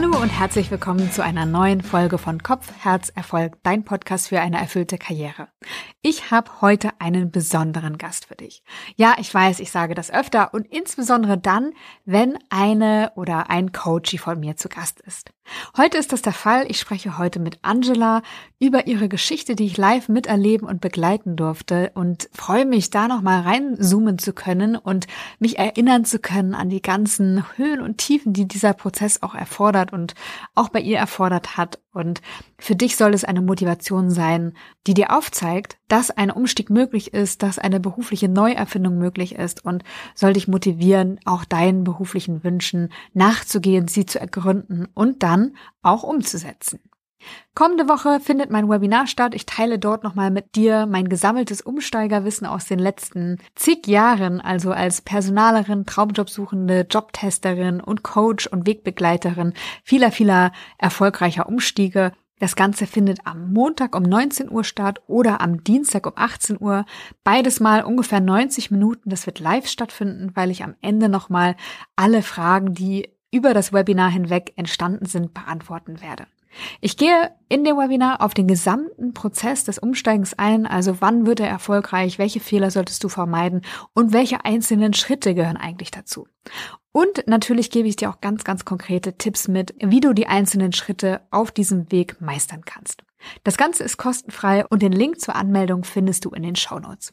Hallo und herzlich willkommen zu einer neuen Folge von Kopf, Herz, Erfolg, dein Podcast für eine erfüllte Karriere. Ich habe heute einen besonderen Gast für dich. Ja, ich weiß, ich sage das öfter und insbesondere dann, wenn eine oder ein Coach von mir zu Gast ist. Heute ist das der Fall. Ich spreche heute mit Angela über ihre Geschichte, die ich live miterleben und begleiten durfte und freue mich, da nochmal reinzoomen zu können und mich erinnern zu können an die ganzen Höhen und Tiefen, die dieser Prozess auch erfordert und auch bei ihr erfordert hat. Und für dich soll es eine Motivation sein, die dir aufzeigt, dass ein Umstieg möglich ist, dass eine berufliche Neuerfindung möglich ist und soll dich motivieren, auch deinen beruflichen Wünschen nachzugehen, sie zu ergründen und dann auch umzusetzen. Kommende Woche findet mein Webinar statt. Ich teile dort nochmal mit dir mein gesammeltes Umsteigerwissen aus den letzten zig Jahren, also als Personalerin, Traumjobsuchende, Jobtesterin und Coach und Wegbegleiterin vieler, vieler erfolgreicher Umstiege. Das Ganze findet am Montag um 19 Uhr statt oder am Dienstag um 18 Uhr. Beides mal ungefähr 90 Minuten. Das wird live stattfinden, weil ich am Ende nochmal alle Fragen, die über das Webinar hinweg entstanden sind, beantworten werde. Ich gehe in dem Webinar auf den gesamten Prozess des Umsteigens ein, also wann wird er erfolgreich, welche Fehler solltest du vermeiden und welche einzelnen Schritte gehören eigentlich dazu. Und natürlich gebe ich dir auch ganz, ganz konkrete Tipps mit, wie du die einzelnen Schritte auf diesem Weg meistern kannst. Das Ganze ist kostenfrei und den Link zur Anmeldung findest du in den Shownotes.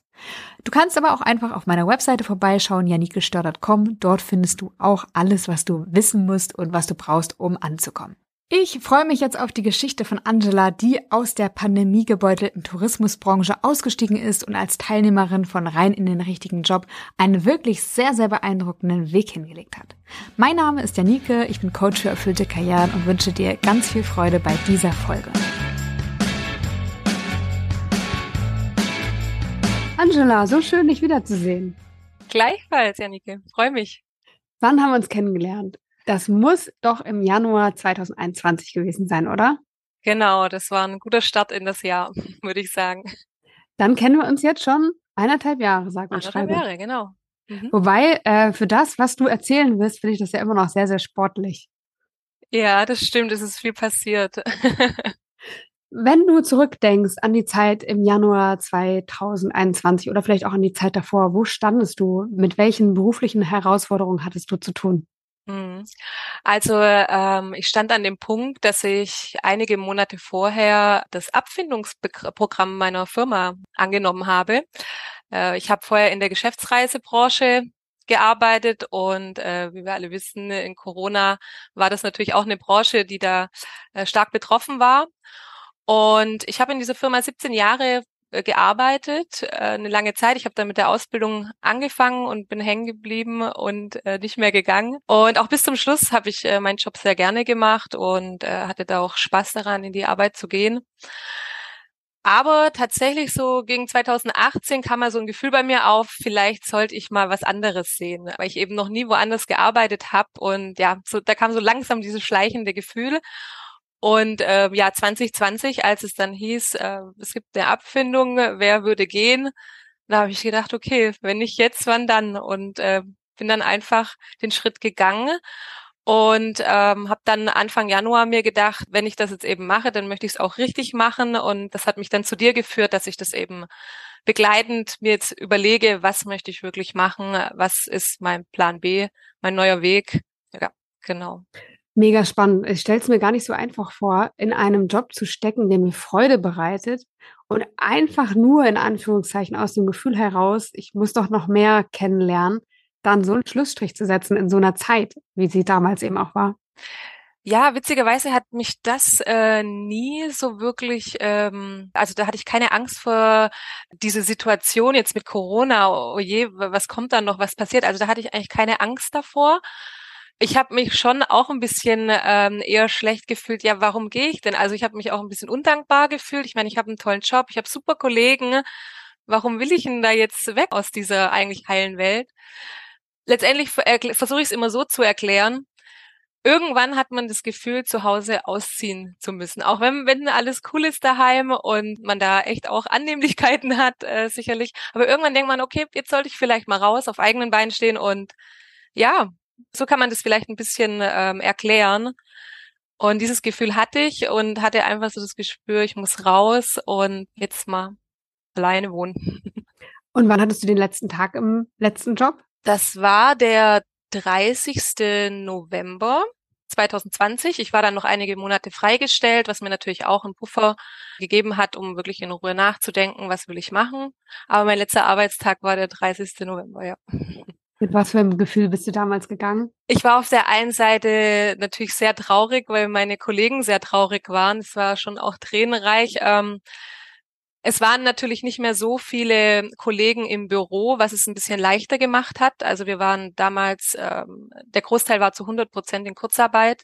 Du kannst aber auch einfach auf meiner Webseite vorbeischauen, janikestör.com. Dort findest du auch alles, was du wissen musst und was du brauchst, um anzukommen. Ich freue mich jetzt auf die Geschichte von Angela, die aus der pandemiegebeutelten Tourismusbranche ausgestiegen ist und als Teilnehmerin von Rein in den richtigen Job einen wirklich sehr, sehr beeindruckenden Weg hingelegt hat. Mein Name ist Janike, ich bin Coach für erfüllte Karrieren und wünsche dir ganz viel Freude bei dieser Folge. Angela, so schön, dich wiederzusehen. Gleichfalls, Janike, freue mich. Wann haben wir uns kennengelernt? Das muss doch im Januar 2021 gewesen sein, oder? Genau, das war ein guter Start in das Jahr, würde ich sagen. Dann kennen wir uns jetzt schon eineinhalb Jahre, sag mal. Eineinhalb Jahre, genau. Mhm. Wobei, äh, für das, was du erzählen wirst, finde ich das ja immer noch sehr, sehr sportlich. Ja, das stimmt, es ist viel passiert. Wenn du zurückdenkst an die Zeit im Januar 2021 oder vielleicht auch an die Zeit davor, wo standest du? Mit welchen beruflichen Herausforderungen hattest du zu tun? Mhm. Also ähm, ich stand an dem Punkt, dass ich einige Monate vorher das Abfindungsprogramm meiner Firma angenommen habe. Äh, ich habe vorher in der Geschäftsreisebranche gearbeitet und äh, wie wir alle wissen, in Corona war das natürlich auch eine Branche, die da äh, stark betroffen war. Und ich habe in dieser Firma 17 Jahre gearbeitet, äh, eine lange Zeit. Ich habe dann mit der Ausbildung angefangen und bin hängen geblieben und äh, nicht mehr gegangen. Und auch bis zum Schluss habe ich äh, meinen Job sehr gerne gemacht und äh, hatte da auch Spaß daran, in die Arbeit zu gehen. Aber tatsächlich so gegen 2018 kam mal so ein Gefühl bei mir auf, vielleicht sollte ich mal was anderes sehen, weil ich eben noch nie woanders gearbeitet habe und ja, so da kam so langsam dieses schleichende Gefühl und äh, ja, 2020, als es dann hieß, äh, es gibt eine Abfindung, wer würde gehen, da habe ich gedacht, okay, wenn nicht jetzt, wann dann? Und äh, bin dann einfach den Schritt gegangen und ähm, habe dann Anfang Januar mir gedacht, wenn ich das jetzt eben mache, dann möchte ich es auch richtig machen. Und das hat mich dann zu dir geführt, dass ich das eben begleitend mir jetzt überlege, was möchte ich wirklich machen, was ist mein Plan B, mein neuer Weg. Ja, genau. Mega spannend. Ich stelle es mir gar nicht so einfach vor, in einem Job zu stecken, der mir Freude bereitet und einfach nur in Anführungszeichen aus dem Gefühl heraus, ich muss doch noch mehr kennenlernen, dann so einen Schlussstrich zu setzen in so einer Zeit, wie sie damals eben auch war. Ja, witzigerweise hat mich das äh, nie so wirklich, ähm, also da hatte ich keine Angst vor diese Situation jetzt mit Corona, oh je, was kommt dann noch, was passiert. Also da hatte ich eigentlich keine Angst davor, ich habe mich schon auch ein bisschen ähm, eher schlecht gefühlt. Ja, warum gehe ich denn? Also ich habe mich auch ein bisschen undankbar gefühlt. Ich meine, ich habe einen tollen Job, ich habe super Kollegen. Warum will ich denn da jetzt weg aus dieser eigentlich heilen Welt? Letztendlich versuche ich es immer so zu erklären. Irgendwann hat man das Gefühl, zu Hause ausziehen zu müssen. Auch wenn, wenn alles cool ist daheim und man da echt auch Annehmlichkeiten hat, äh, sicherlich. Aber irgendwann denkt man, okay, jetzt sollte ich vielleicht mal raus, auf eigenen Beinen stehen und ja, so kann man das vielleicht ein bisschen ähm, erklären. Und dieses Gefühl hatte ich und hatte einfach so das Gespür, ich muss raus und jetzt mal alleine wohnen. Und wann hattest du den letzten Tag im letzten Job? Das war der 30. November 2020. Ich war dann noch einige Monate freigestellt, was mir natürlich auch einen Puffer gegeben hat, um wirklich in Ruhe nachzudenken, was will ich machen. Aber mein letzter Arbeitstag war der 30. November, ja. Mit was für einem Gefühl bist du damals gegangen? Ich war auf der einen Seite natürlich sehr traurig, weil meine Kollegen sehr traurig waren. Es war schon auch tränenreich. Ähm, es waren natürlich nicht mehr so viele Kollegen im Büro, was es ein bisschen leichter gemacht hat. Also wir waren damals, ähm, der Großteil war zu 100 Prozent in Kurzarbeit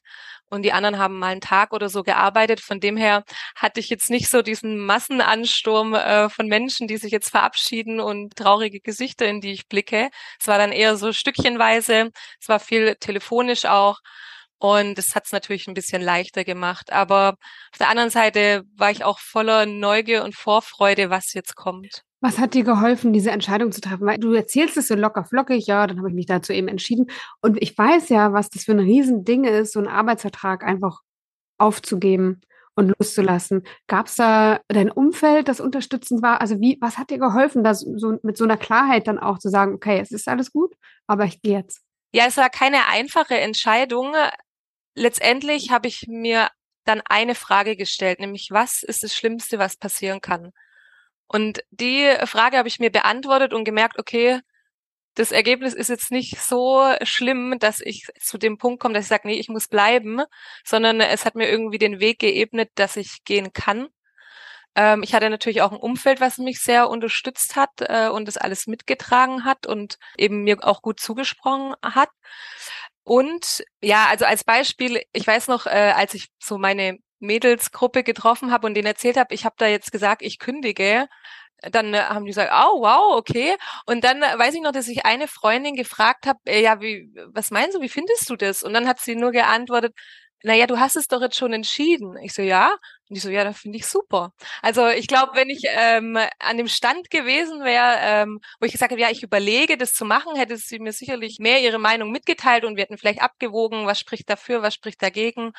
und die anderen haben mal einen Tag oder so gearbeitet. Von dem her hatte ich jetzt nicht so diesen Massenansturm äh, von Menschen, die sich jetzt verabschieden und traurige Gesichter, in die ich blicke. Es war dann eher so stückchenweise. Es war viel telefonisch auch. Und das hat es natürlich ein bisschen leichter gemacht. Aber auf der anderen Seite war ich auch voller Neugier und Vorfreude, was jetzt kommt. Was hat dir geholfen, diese Entscheidung zu treffen? Weil du erzählst es so locker flockig, ja, dann habe ich mich dazu eben entschieden. Und ich weiß ja, was das für ein Riesending ist, so einen Arbeitsvertrag einfach aufzugeben und loszulassen. Gab es da dein Umfeld, das unterstützend war? Also wie, was hat dir geholfen, das so mit so einer Klarheit dann auch zu sagen, okay, es ist alles gut, aber ich gehe jetzt? Ja, es war keine einfache Entscheidung letztendlich habe ich mir dann eine Frage gestellt, nämlich was ist das Schlimmste, was passieren kann? Und die Frage habe ich mir beantwortet und gemerkt, okay, das Ergebnis ist jetzt nicht so schlimm, dass ich zu dem Punkt komme, dass ich sage, nee, ich muss bleiben, sondern es hat mir irgendwie den Weg geebnet, dass ich gehen kann. Ähm, ich hatte natürlich auch ein Umfeld, was mich sehr unterstützt hat äh, und das alles mitgetragen hat und eben mir auch gut zugesprochen hat. Und ja, also als Beispiel, ich weiß noch, äh, als ich so meine Mädelsgruppe getroffen habe und denen erzählt habe, ich habe da jetzt gesagt, ich kündige, dann äh, haben die gesagt, oh wow, okay. Und dann äh, weiß ich noch, dass ich eine Freundin gefragt habe, äh, ja, wie, was meinst du, wie findest du das? Und dann hat sie nur geantwortet, naja, du hast es doch jetzt schon entschieden. Ich so, ja. Und ich so, ja, das finde ich super. Also ich glaube, wenn ich ähm, an dem Stand gewesen wäre, ähm, wo ich gesagt habe, ja, ich überlege, das zu machen, hätte sie mir sicherlich mehr ihre Meinung mitgeteilt und wir hätten vielleicht abgewogen, was spricht dafür, was spricht dagegen.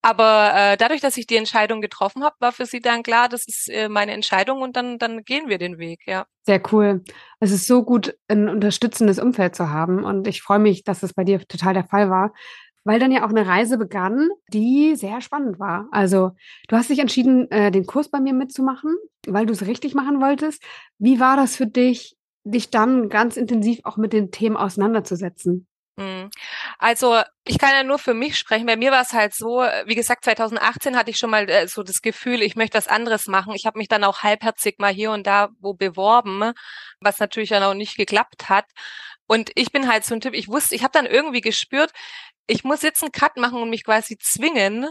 Aber äh, dadurch, dass ich die Entscheidung getroffen habe, war für sie dann klar, das ist äh, meine Entscheidung und dann, dann gehen wir den Weg, ja. Sehr cool. Es ist so gut, ein unterstützendes Umfeld zu haben und ich freue mich, dass das bei dir total der Fall war weil dann ja auch eine Reise begann, die sehr spannend war. Also du hast dich entschieden, äh, den Kurs bei mir mitzumachen, weil du es richtig machen wolltest. Wie war das für dich, dich dann ganz intensiv auch mit den Themen auseinanderzusetzen? Mhm. Also ich kann ja nur für mich sprechen. Bei mir war es halt so, wie gesagt, 2018 hatte ich schon mal äh, so das Gefühl, ich möchte was anderes machen. Ich habe mich dann auch halbherzig mal hier und da wo beworben, was natürlich dann auch nicht geklappt hat. Und ich bin halt so ein Typ, ich wusste, ich habe dann irgendwie gespürt, ich muss jetzt einen Cut machen und mich quasi zwingen,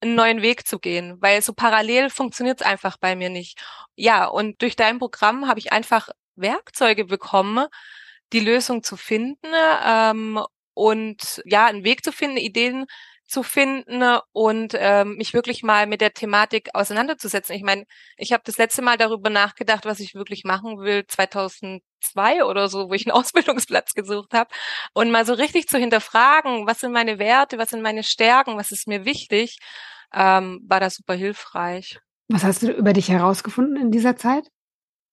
einen neuen Weg zu gehen, weil so parallel funktioniert es einfach bei mir nicht. Ja, und durch dein Programm habe ich einfach Werkzeuge bekommen, die Lösung zu finden ähm, und ja, einen Weg zu finden, Ideen zu finden und ähm, mich wirklich mal mit der Thematik auseinanderzusetzen. Ich meine, ich habe das letzte Mal darüber nachgedacht, was ich wirklich machen will, 2002 oder so, wo ich einen Ausbildungsplatz gesucht habe und mal so richtig zu hinterfragen, was sind meine Werte, was sind meine Stärken, was ist mir wichtig, ähm, war das super hilfreich. Was hast du über dich herausgefunden in dieser Zeit?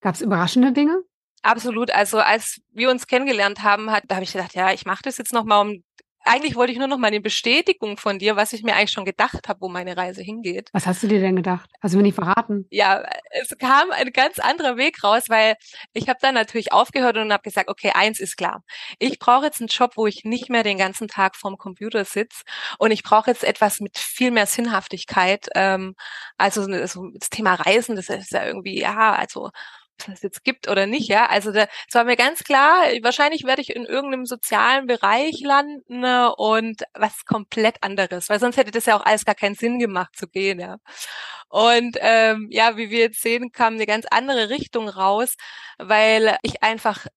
Gab es überraschende Dinge? Absolut. Also als wir uns kennengelernt haben, hat, da habe ich gedacht, ja, ich mache das jetzt nochmal, um eigentlich wollte ich nur noch mal eine Bestätigung von dir, was ich mir eigentlich schon gedacht habe, wo meine Reise hingeht. Was hast du dir denn gedacht? Hast du mir nicht verraten? Ja, es kam ein ganz anderer Weg raus, weil ich habe dann natürlich aufgehört und habe gesagt, okay, eins ist klar. Ich brauche jetzt einen Job, wo ich nicht mehr den ganzen Tag vorm Computer sitze und ich brauche jetzt etwas mit viel mehr Sinnhaftigkeit. Ähm, also so das Thema Reisen, das ist ja irgendwie, ja, also es jetzt gibt oder nicht, ja. Also da, es war mir ganz klar, wahrscheinlich werde ich in irgendeinem sozialen Bereich landen ne, und was komplett anderes, weil sonst hätte das ja auch alles gar keinen Sinn gemacht zu gehen, ja. Und ähm, ja, wie wir jetzt sehen, kam eine ganz andere Richtung raus, weil ich einfach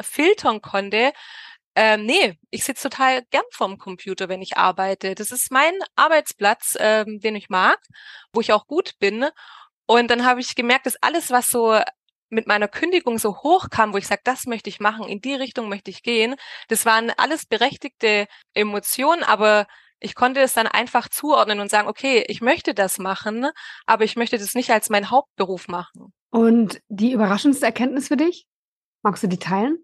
filtern konnte, ähm, nee, ich sitze total gern vorm Computer, wenn ich arbeite. Das ist mein Arbeitsplatz, ähm, den ich mag, wo ich auch gut bin. Und dann habe ich gemerkt, dass alles, was so mit meiner Kündigung so hoch kam, wo ich sage, das möchte ich machen, in die Richtung möchte ich gehen, das waren alles berechtigte Emotionen, aber ich konnte es dann einfach zuordnen und sagen, okay, ich möchte das machen, aber ich möchte das nicht als mein Hauptberuf machen. Und die überraschendste Erkenntnis für dich? Magst du die teilen?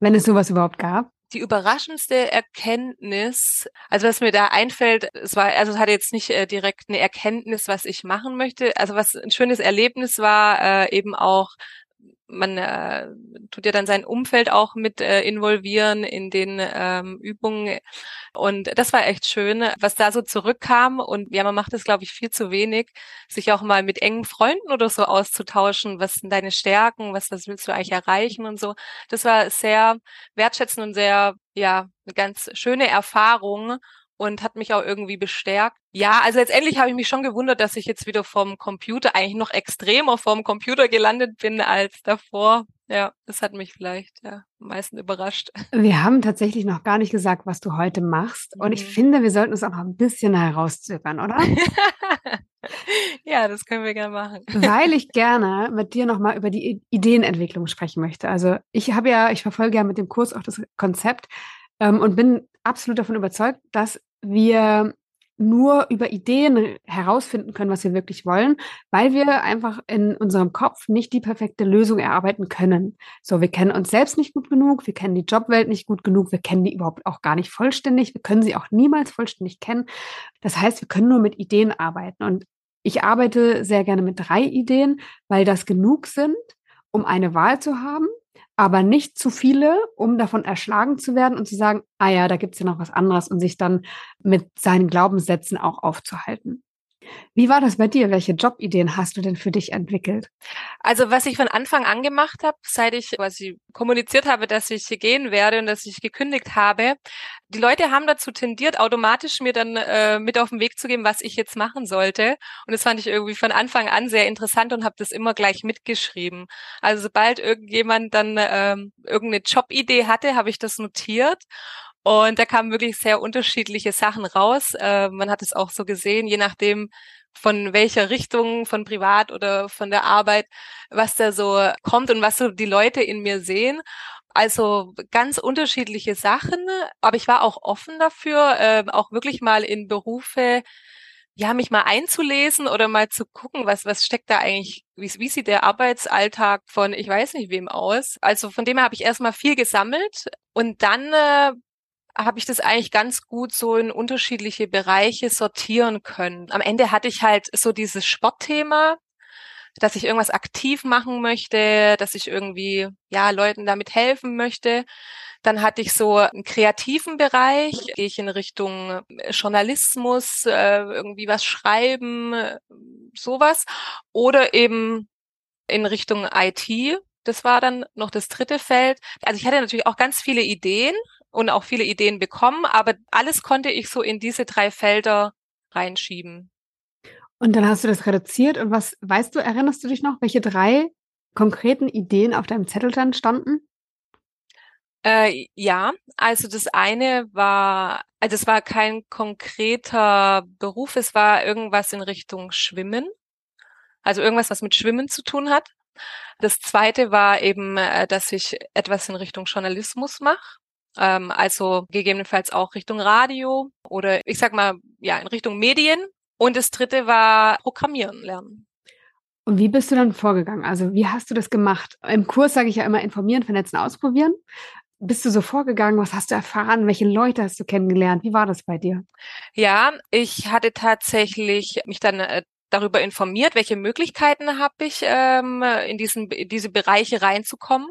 Wenn es sowas überhaupt gab? die überraschendste Erkenntnis, also was mir da einfällt, es war, also es hatte jetzt nicht äh, direkt eine Erkenntnis, was ich machen möchte. Also was ein schönes Erlebnis war, äh, eben auch man äh, tut ja dann sein Umfeld auch mit äh, involvieren in den ähm, Übungen. Und das war echt schön, was da so zurückkam. Und ja, man macht es, glaube ich, viel zu wenig, sich auch mal mit engen Freunden oder so auszutauschen. Was sind deine Stärken? Was, was willst du eigentlich erreichen und so. Das war sehr wertschätzend und sehr, ja, eine ganz schöne Erfahrung und hat mich auch irgendwie bestärkt. Ja, also letztendlich habe ich mich schon gewundert, dass ich jetzt wieder vom Computer eigentlich noch extremer vom Computer gelandet bin als davor. Ja, das hat mich vielleicht ja, am meisten überrascht. Wir haben tatsächlich noch gar nicht gesagt, was du heute machst. Und ich mhm. finde, wir sollten es auch noch ein bisschen herauszögern, oder? ja, das können wir gerne machen. Weil ich gerne mit dir nochmal über die Ideenentwicklung sprechen möchte. Also ich habe ja, ich verfolge ja mit dem Kurs auch das Konzept ähm, und bin absolut davon überzeugt, dass wir nur über Ideen herausfinden können, was wir wirklich wollen, weil wir einfach in unserem Kopf nicht die perfekte Lösung erarbeiten können. So, wir kennen uns selbst nicht gut genug, wir kennen die Jobwelt nicht gut genug, wir kennen die überhaupt auch gar nicht vollständig, wir können sie auch niemals vollständig kennen. Das heißt, wir können nur mit Ideen arbeiten. Und ich arbeite sehr gerne mit drei Ideen, weil das genug sind, um eine Wahl zu haben aber nicht zu viele, um davon erschlagen zu werden und zu sagen, ah ja, da gibt's ja noch was anderes und sich dann mit seinen Glaubenssätzen auch aufzuhalten. Wie war das bei dir? Welche Jobideen hast du denn für dich entwickelt? Also was ich von Anfang an gemacht habe, seit ich quasi kommuniziert habe, dass ich gehen werde und dass ich gekündigt habe, die Leute haben dazu tendiert, automatisch mir dann äh, mit auf den Weg zu geben, was ich jetzt machen sollte. Und das fand ich irgendwie von Anfang an sehr interessant und habe das immer gleich mitgeschrieben. Also sobald irgendjemand dann ähm, irgendeine Jobidee hatte, habe ich das notiert und da kamen wirklich sehr unterschiedliche Sachen raus. Äh, man hat es auch so gesehen, je nachdem, von welcher Richtung, von privat oder von der Arbeit, was da so kommt und was so die Leute in mir sehen. Also ganz unterschiedliche Sachen, aber ich war auch offen dafür, äh, auch wirklich mal in Berufe, ja, mich mal einzulesen oder mal zu gucken, was, was steckt da eigentlich, wie, wie sieht der Arbeitsalltag von ich weiß nicht wem aus. Also von dem her habe ich erstmal viel gesammelt und dann äh, habe ich das eigentlich ganz gut so in unterschiedliche Bereiche sortieren können. Am Ende hatte ich halt so dieses Sportthema, dass ich irgendwas aktiv machen möchte, dass ich irgendwie ja Leuten damit helfen möchte. Dann hatte ich so einen kreativen Bereich, gehe ich in Richtung Journalismus, äh, irgendwie was schreiben, sowas. Oder eben in Richtung IT. Das war dann noch das dritte Feld. Also ich hatte natürlich auch ganz viele Ideen, und auch viele Ideen bekommen, aber alles konnte ich so in diese drei Felder reinschieben. Und dann hast du das reduziert und was, weißt du, erinnerst du dich noch, welche drei konkreten Ideen auf deinem Zettel dann standen? Äh, ja, also das eine war, also es war kein konkreter Beruf, es war irgendwas in Richtung Schwimmen. Also irgendwas, was mit Schwimmen zu tun hat. Das zweite war eben, äh, dass ich etwas in Richtung Journalismus mache. Ähm, also gegebenenfalls auch Richtung Radio oder ich sag mal, ja, in Richtung Medien. Und das dritte war Programmieren lernen. Und wie bist du dann vorgegangen? Also wie hast du das gemacht? Im Kurs sage ich ja immer informieren, vernetzen, ausprobieren. Bist du so vorgegangen? Was hast du erfahren? Welche Leute hast du kennengelernt? Wie war das bei dir? Ja, ich hatte tatsächlich mich dann äh, darüber informiert, welche Möglichkeiten habe ich, ähm, in, diesen, in diese Bereiche reinzukommen.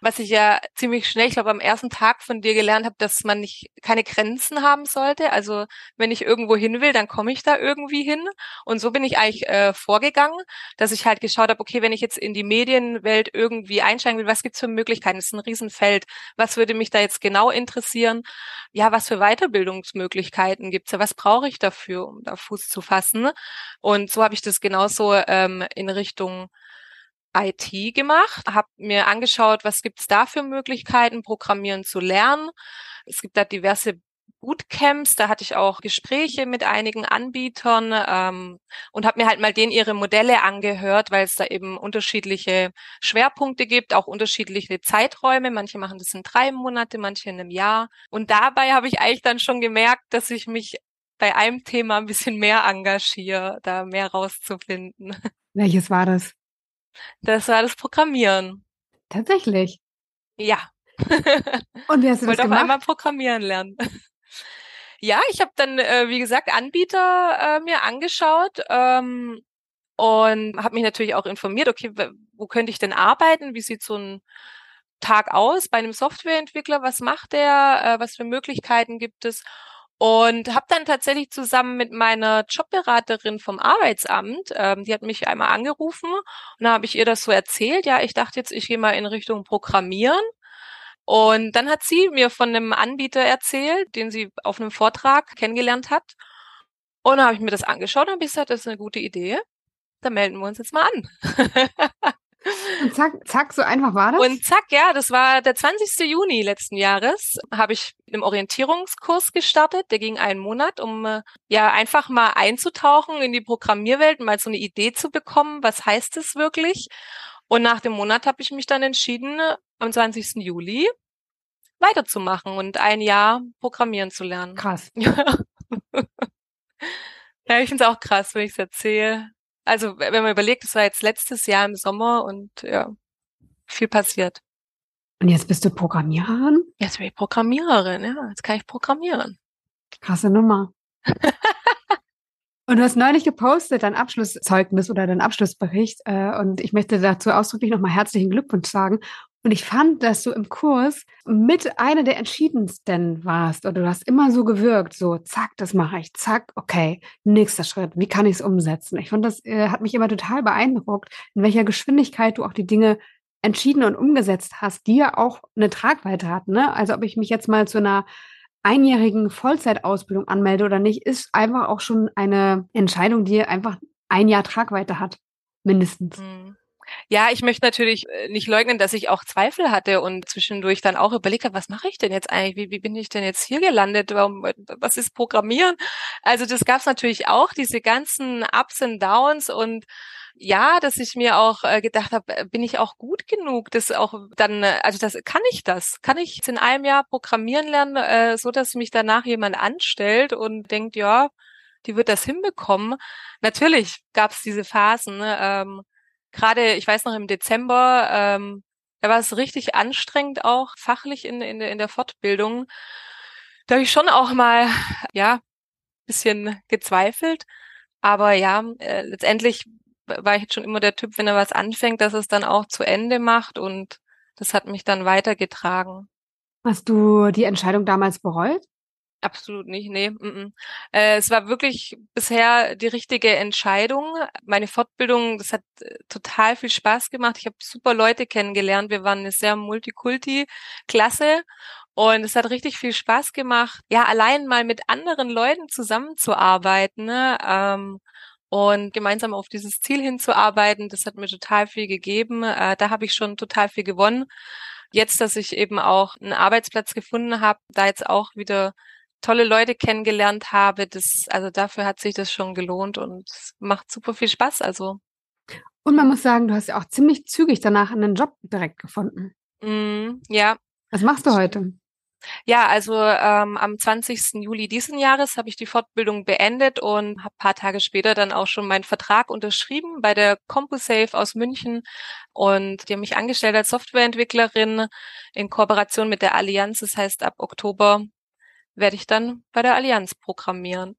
Was ich ja ziemlich schnell, ich glaube, am ersten Tag von dir gelernt habe, dass man nicht keine Grenzen haben sollte. Also wenn ich irgendwo hin will, dann komme ich da irgendwie hin. Und so bin ich eigentlich äh, vorgegangen, dass ich halt geschaut habe, okay, wenn ich jetzt in die Medienwelt irgendwie einsteigen will, was gibt's für Möglichkeiten? Das ist ein Riesenfeld. Was würde mich da jetzt genau interessieren? Ja, was für Weiterbildungsmöglichkeiten gibt's ja? Was brauche ich dafür, um da Fuß zu fassen? Und so habe ich das genauso ähm, in Richtung IT gemacht, habe mir angeschaut, was gibt's da für Möglichkeiten, Programmieren zu lernen. Es gibt da diverse Bootcamps, da hatte ich auch Gespräche mit einigen Anbietern ähm, und habe mir halt mal denen ihre Modelle angehört, weil es da eben unterschiedliche Schwerpunkte gibt, auch unterschiedliche Zeiträume. Manche machen das in drei Monate, manche in einem Jahr. Und dabei habe ich eigentlich dann schon gemerkt, dass ich mich bei einem Thema ein bisschen mehr engagiere, da mehr rauszufinden. Welches war das? Das war das Programmieren. Tatsächlich. Ja. Und wie hast du das gemacht? Wollte auf einmal programmieren lernen. Ja, ich habe dann, äh, wie gesagt, Anbieter äh, mir angeschaut ähm, und habe mich natürlich auch informiert, okay, wo könnte ich denn arbeiten? Wie sieht so ein Tag aus bei einem Softwareentwickler? Was macht der? Äh, was für Möglichkeiten gibt es? Und habe dann tatsächlich zusammen mit meiner Jobberaterin vom Arbeitsamt, ähm, die hat mich einmal angerufen und dann habe ich ihr das so erzählt. Ja, ich dachte jetzt, ich gehe mal in Richtung Programmieren. Und dann hat sie mir von einem Anbieter erzählt, den sie auf einem Vortrag kennengelernt hat. Und dann habe ich mir das angeschaut und habe gesagt, das ist eine gute Idee. Da melden wir uns jetzt mal an. Und zack, zack, so einfach war das? Und zack, ja, das war der 20. Juni letzten Jahres, habe ich einen Orientierungskurs gestartet, der ging einen Monat, um äh, ja einfach mal einzutauchen in die Programmierwelt, mal so eine Idee zu bekommen, was heißt es wirklich? Und nach dem Monat habe ich mich dann entschieden, am 20. Juli weiterzumachen und ein Jahr programmieren zu lernen. Krass. ja, ich finde es auch krass, wenn ich es erzähle. Also, wenn man überlegt, es war jetzt letztes Jahr im Sommer und ja, viel passiert. Und jetzt bist du Programmiererin? Jetzt bin ich Programmiererin, ja. Jetzt kann ich programmieren. Krasse Nummer. Und du hast neulich gepostet, dein Abschlusszeugnis oder dein Abschlussbericht. Äh, und ich möchte dazu ausdrücklich nochmal herzlichen Glückwunsch sagen. Und ich fand, dass du im Kurs mit einer der entschiedensten warst. Oder du hast immer so gewirkt, so, zack, das mache ich, zack, okay, nächster Schritt, wie kann ich es umsetzen? Ich fand, das äh, hat mich immer total beeindruckt, in welcher Geschwindigkeit du auch die Dinge entschieden und umgesetzt hast, die ja auch eine Tragweite hatten. Ne? Also ob ich mich jetzt mal zu einer einjährigen Vollzeitausbildung anmelde oder nicht, ist einfach auch schon eine Entscheidung, die einfach ein Jahr Tragweite hat, mindestens. Mhm. Ja, ich möchte natürlich äh, nicht leugnen, dass ich auch Zweifel hatte und zwischendurch dann auch überlegt habe, was mache ich denn jetzt eigentlich? Wie, wie bin ich denn jetzt hier gelandet? Warum, was ist Programmieren? Also das gab es natürlich auch, diese ganzen Ups und Downs und ja, dass ich mir auch äh, gedacht habe, äh, bin ich auch gut genug, das auch dann, äh, also das kann ich das, kann ich in einem Jahr programmieren lernen, äh, so dass mich danach jemand anstellt und denkt, ja, die wird das hinbekommen. Natürlich gab es diese Phasen. Ne, ähm, Gerade, ich weiß noch im Dezember, ähm, da war es richtig anstrengend auch fachlich in, in, in der Fortbildung. Da habe ich schon auch mal, ja, bisschen gezweifelt. Aber ja, äh, letztendlich war ich jetzt schon immer der Typ, wenn er was anfängt, dass es dann auch zu Ende macht und das hat mich dann weitergetragen. Hast du die Entscheidung damals bereut? Absolut nicht, nee. Mm -mm. Äh, es war wirklich bisher die richtige Entscheidung. Meine Fortbildung, das hat äh, total viel Spaß gemacht. Ich habe super Leute kennengelernt. Wir waren eine sehr Multikulti-Klasse und es hat richtig viel Spaß gemacht, ja, allein mal mit anderen Leuten zusammenzuarbeiten. Ne? Ähm, und gemeinsam auf dieses Ziel hinzuarbeiten, das hat mir total viel gegeben. Äh, da habe ich schon total viel gewonnen. Jetzt, dass ich eben auch einen Arbeitsplatz gefunden habe, da jetzt auch wieder tolle Leute kennengelernt habe, das, also dafür hat sich das schon gelohnt und macht super viel Spaß. Also. Und man muss sagen, du hast ja auch ziemlich zügig danach einen Job direkt gefunden. Mm, ja. Was machst du heute? Ja, also ähm, am 20. Juli diesen Jahres habe ich die Fortbildung beendet und habe paar Tage später dann auch schon meinen Vertrag unterschrieben bei der CompuSafe aus München und die haben mich angestellt als Softwareentwicklerin in Kooperation mit der Allianz. Das heißt, ab Oktober werde ich dann bei der Allianz programmieren.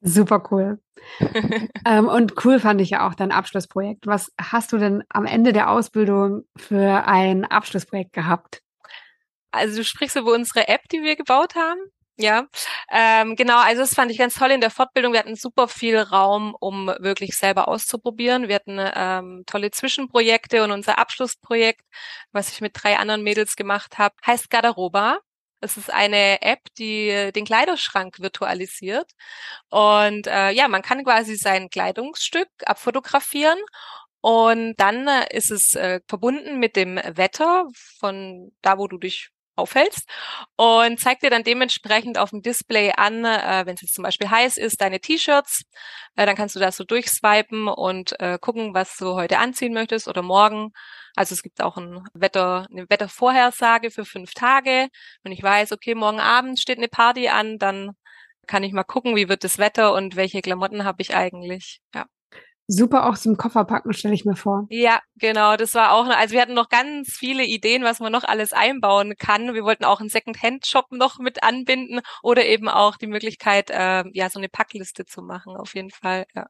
Super cool. ähm, und cool fand ich ja auch dein Abschlussprojekt. Was hast du denn am Ende der Ausbildung für ein Abschlussprojekt gehabt? Also du sprichst über unsere App, die wir gebaut haben. Ja, ähm, genau. Also das fand ich ganz toll in der Fortbildung. Wir hatten super viel Raum, um wirklich selber auszuprobieren. Wir hatten ähm, tolle Zwischenprojekte und unser Abschlussprojekt, was ich mit drei anderen Mädels gemacht habe, heißt Garderoba. Es ist eine App, die den Kleiderschrank virtualisiert. Und äh, ja, man kann quasi sein Kleidungsstück abfotografieren und dann äh, ist es äh, verbunden mit dem Wetter von da, wo du dich aufhältst und zeigt dir dann dementsprechend auf dem Display an, äh, wenn es jetzt zum Beispiel heiß ist, deine T-Shirts. Äh, dann kannst du das so durchswipen und äh, gucken, was du heute anziehen möchtest oder morgen. Also es gibt auch ein Wetter, eine Wettervorhersage für fünf Tage. Wenn ich weiß, okay, morgen Abend steht eine Party an, dann kann ich mal gucken, wie wird das Wetter und welche Klamotten habe ich eigentlich. Ja. Super auch zum Kofferpacken, stelle ich mir vor. Ja, genau. Das war auch, also wir hatten noch ganz viele Ideen, was man noch alles einbauen kann. Wir wollten auch einen Second-Hand-Shop noch mit anbinden oder eben auch die Möglichkeit, äh, ja, so eine Packliste zu machen, auf jeden Fall, ja.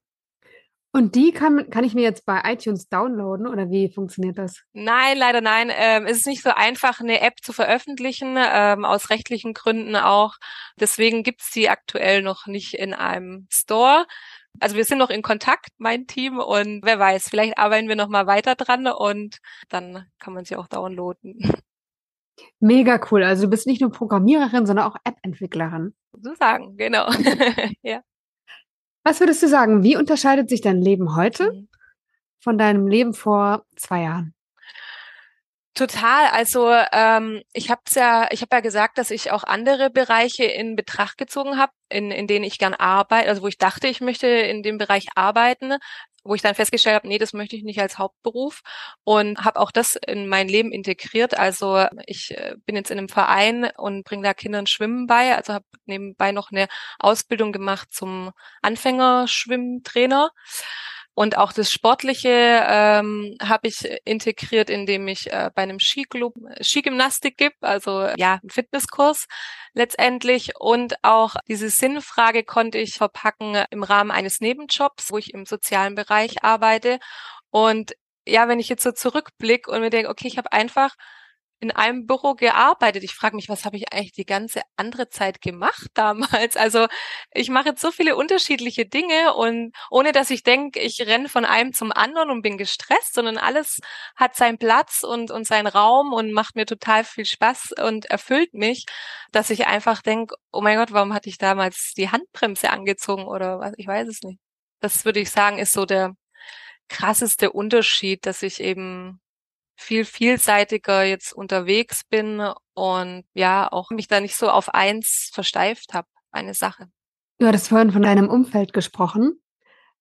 Und die kann, kann ich mir jetzt bei iTunes downloaden oder wie funktioniert das? Nein, leider nein. Ähm, es ist nicht so einfach, eine App zu veröffentlichen, ähm, aus rechtlichen Gründen auch. Deswegen gibt's die aktuell noch nicht in einem Store. Also wir sind noch in Kontakt, mein Team, und wer weiß, vielleicht arbeiten wir noch mal weiter dran und dann kann man sie auch downloaden. Mega cool. Also du bist nicht nur Programmiererin, sondern auch App-Entwicklerin. So sagen, genau. ja. Was würdest du sagen, wie unterscheidet sich dein Leben heute mhm. von deinem Leben vor zwei Jahren? Total. Also ähm, ich habe ja, ich habe ja gesagt, dass ich auch andere Bereiche in Betracht gezogen habe, in, in denen ich gern arbeite, also wo ich dachte, ich möchte in dem Bereich arbeiten, wo ich dann festgestellt habe, nee, das möchte ich nicht als Hauptberuf und habe auch das in mein Leben integriert. Also ich äh, bin jetzt in einem Verein und bringe da Kindern Schwimmen bei, also habe nebenbei noch eine Ausbildung gemacht zum Anfängerschwimmtrainer und auch das Sportliche ähm, habe ich integriert, indem ich äh, bei einem Skiclub Skigymnastik gibt, also ja, einen Fitnesskurs letztendlich. Und auch diese Sinnfrage konnte ich verpacken im Rahmen eines Nebenjobs, wo ich im sozialen Bereich arbeite. Und ja, wenn ich jetzt so zurückblicke und mir denke, okay, ich habe einfach in einem Büro gearbeitet. Ich frage mich, was habe ich eigentlich die ganze andere Zeit gemacht damals? Also ich mache jetzt so viele unterschiedliche Dinge und ohne dass ich denke, ich renne von einem zum anderen und bin gestresst, sondern alles hat seinen Platz und, und seinen Raum und macht mir total viel Spaß und erfüllt mich, dass ich einfach denke, oh mein Gott, warum hatte ich damals die Handbremse angezogen oder was? Ich weiß es nicht. Das würde ich sagen, ist so der krasseste Unterschied, dass ich eben viel vielseitiger jetzt unterwegs bin und ja, auch mich da nicht so auf eins versteift habe, eine Sache. Du hattest vorhin von deinem Umfeld gesprochen.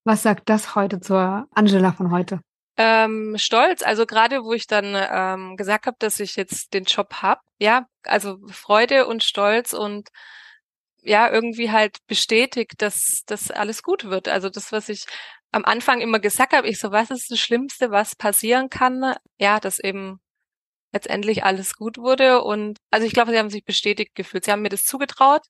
Was sagt das heute zur Angela von heute? Ähm, stolz, also gerade wo ich dann ähm, gesagt habe, dass ich jetzt den Job hab, ja, also Freude und Stolz und ja, irgendwie halt bestätigt, dass das alles gut wird. Also das, was ich am Anfang immer gesagt habe, ich so, was ist das Schlimmste, was passieren kann? Ja, dass eben letztendlich alles gut wurde. Und also ich glaube, sie haben sich bestätigt gefühlt. Sie haben mir das zugetraut,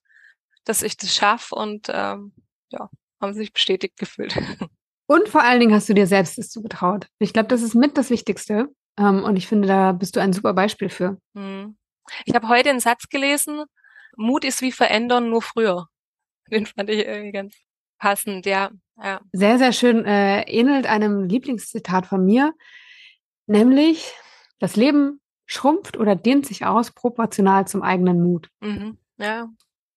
dass ich das schaffe und ähm, ja, haben sich bestätigt gefühlt. Und vor allen Dingen hast du dir selbst das zugetraut. Ich glaube, das ist mit das Wichtigste. Ähm, und ich finde, da bist du ein super Beispiel für. Hm. Ich habe heute einen Satz gelesen, Mut ist wie verändern, nur früher. Den fand ich irgendwie ganz passend, ja. Ja. Sehr, sehr schön. Äh, ähnelt einem Lieblingszitat von mir, nämlich das Leben schrumpft oder dehnt sich aus proportional zum eigenen Mut. Mhm. Ja,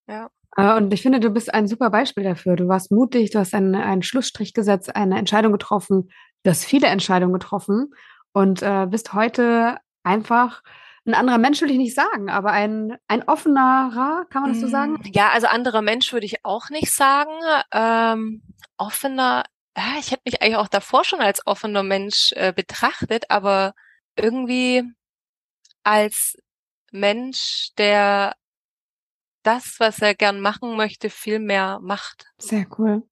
ja. Äh, und ich finde, du bist ein super Beispiel dafür. Du warst mutig, du hast einen, einen Schlussstrich gesetzt, eine Entscheidung getroffen, du hast viele Entscheidungen getroffen und äh, bist heute einfach ein anderer Mensch würde ich nicht sagen, aber ein, ein offenerer, kann man das so sagen? Mm, ja, also anderer Mensch würde ich auch nicht sagen. Ähm, offener, ja, ich hätte mich eigentlich auch davor schon als offener Mensch äh, betrachtet, aber irgendwie als Mensch, der das, was er gern machen möchte, viel mehr macht. Sehr cool.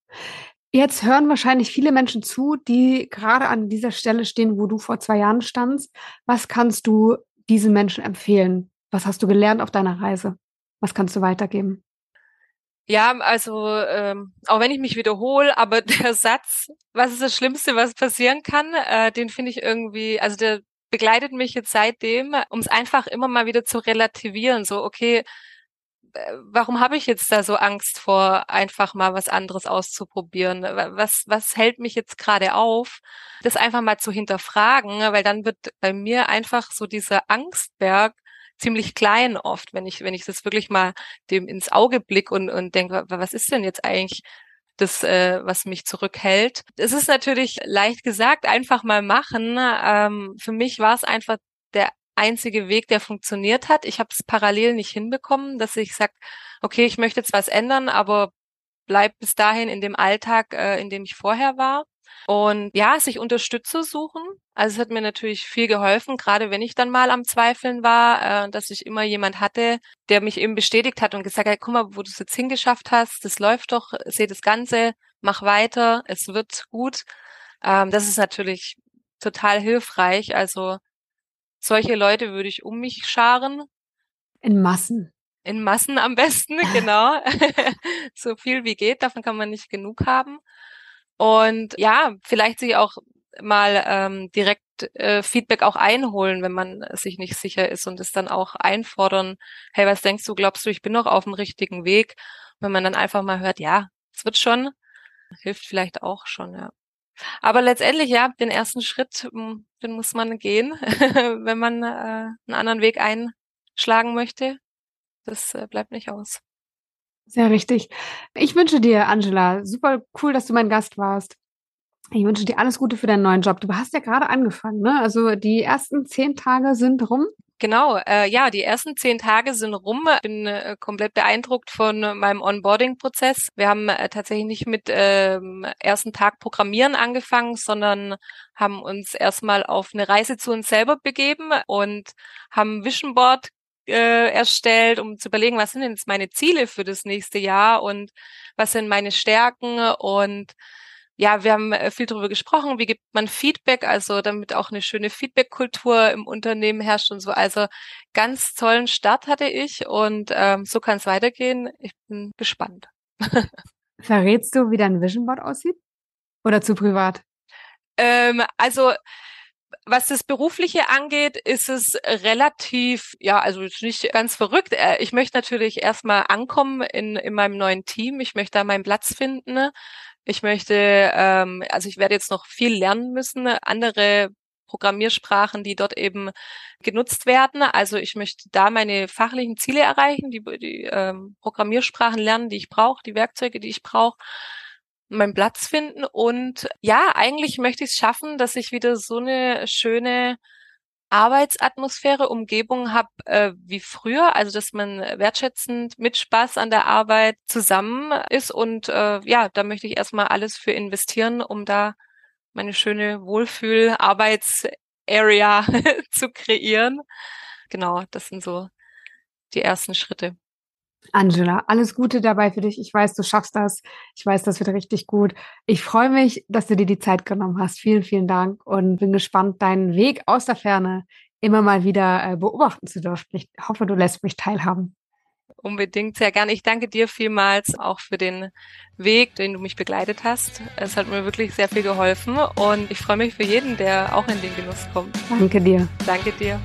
Jetzt hören wahrscheinlich viele Menschen zu, die gerade an dieser Stelle stehen, wo du vor zwei Jahren standst. Was kannst du diesen Menschen empfehlen? Was hast du gelernt auf deiner Reise? Was kannst du weitergeben? Ja, also ähm, auch wenn ich mich wiederhole, aber der Satz, was ist das Schlimmste, was passieren kann, äh, den finde ich irgendwie, also der begleitet mich jetzt seitdem, um es einfach immer mal wieder zu relativieren. So, okay, warum habe ich jetzt da so Angst vor, einfach mal was anderes auszuprobieren? Was, was hält mich jetzt gerade auf? Das einfach mal zu hinterfragen, weil dann wird bei mir einfach so dieser Angstberg ziemlich klein oft, wenn ich, wenn ich das wirklich mal dem ins Auge blick und, und denke, was ist denn jetzt eigentlich das, äh, was mich zurückhält. Es ist natürlich leicht gesagt, einfach mal machen. Ähm, für mich war es einfach einzige Weg, der funktioniert hat. Ich habe es parallel nicht hinbekommen, dass ich sage, okay, ich möchte jetzt was ändern, aber bleib bis dahin in dem Alltag, äh, in dem ich vorher war. Und ja, sich Unterstützer suchen. Also es hat mir natürlich viel geholfen, gerade wenn ich dann mal am Zweifeln war, äh, dass ich immer jemand hatte, der mich eben bestätigt hat und gesagt hat, guck mal, wo du es jetzt hingeschafft hast, das läuft doch, seh das Ganze, mach weiter, es wird gut. Ähm, das ist natürlich total hilfreich. Also solche Leute würde ich um mich scharen. In Massen. In Massen am besten, genau. so viel wie geht, davon kann man nicht genug haben. Und ja, vielleicht sich auch mal ähm, direkt äh, Feedback auch einholen, wenn man sich nicht sicher ist und es dann auch einfordern, hey, was denkst du, glaubst du, ich bin noch auf dem richtigen Weg? Wenn man dann einfach mal hört, ja, es wird schon, hilft vielleicht auch schon, ja. Aber letztendlich, ja, den ersten Schritt, hm, den muss man gehen, wenn man äh, einen anderen Weg einschlagen möchte. Das äh, bleibt nicht aus. Sehr richtig. Ich wünsche dir, Angela, super cool, dass du mein Gast warst. Ich wünsche dir alles Gute für deinen neuen Job. Du hast ja gerade angefangen, ne? Also die ersten zehn Tage sind rum. Genau, äh, ja, die ersten zehn Tage sind rum. Ich bin äh, komplett beeindruckt von meinem Onboarding-Prozess. Wir haben äh, tatsächlich nicht mit ähm, ersten Tag Programmieren angefangen, sondern haben uns erstmal auf eine Reise zu uns selber begeben und haben Vision Board äh, erstellt, um zu überlegen, was sind denn jetzt meine Ziele für das nächste Jahr und was sind meine Stärken und ja, wir haben äh, viel darüber gesprochen, wie gibt man Feedback, also damit auch eine schöne Feedback-Kultur im Unternehmen herrscht und so. Also ganz tollen Start hatte ich und ähm, so kann es weitergehen. Ich bin gespannt. Verrätst du, wie dein Vision Board aussieht? Oder zu privat? Ähm, also was das Berufliche angeht, ist es relativ, ja, also nicht ganz verrückt. Äh, ich möchte natürlich erstmal ankommen in, in meinem neuen Team. Ich möchte da meinen Platz finden. Ich möchte, ähm, also ich werde jetzt noch viel lernen müssen, andere Programmiersprachen, die dort eben genutzt werden. Also ich möchte da meine fachlichen Ziele erreichen, die, die ähm, Programmiersprachen lernen, die ich brauche, die Werkzeuge, die ich brauche, meinen Platz finden. Und ja, eigentlich möchte ich es schaffen, dass ich wieder so eine schöne Arbeitsatmosphäre, Umgebung habe äh, wie früher, also dass man wertschätzend mit Spaß an der Arbeit zusammen ist und äh, ja, da möchte ich erstmal alles für investieren, um da meine schöne Wohlfühl-Arbeits-Area zu kreieren. Genau, das sind so die ersten Schritte. Angela, alles Gute dabei für dich. Ich weiß, du schaffst das. Ich weiß, das wird richtig gut. Ich freue mich, dass du dir die Zeit genommen hast. Vielen, vielen Dank und bin gespannt, deinen Weg aus der Ferne immer mal wieder äh, beobachten zu dürfen. Ich hoffe, du lässt mich teilhaben. Unbedingt, sehr gerne. Ich danke dir vielmals auch für den Weg, den du mich begleitet hast. Es hat mir wirklich sehr viel geholfen und ich freue mich für jeden, der auch in den Genuss kommt. Danke dir. Danke dir.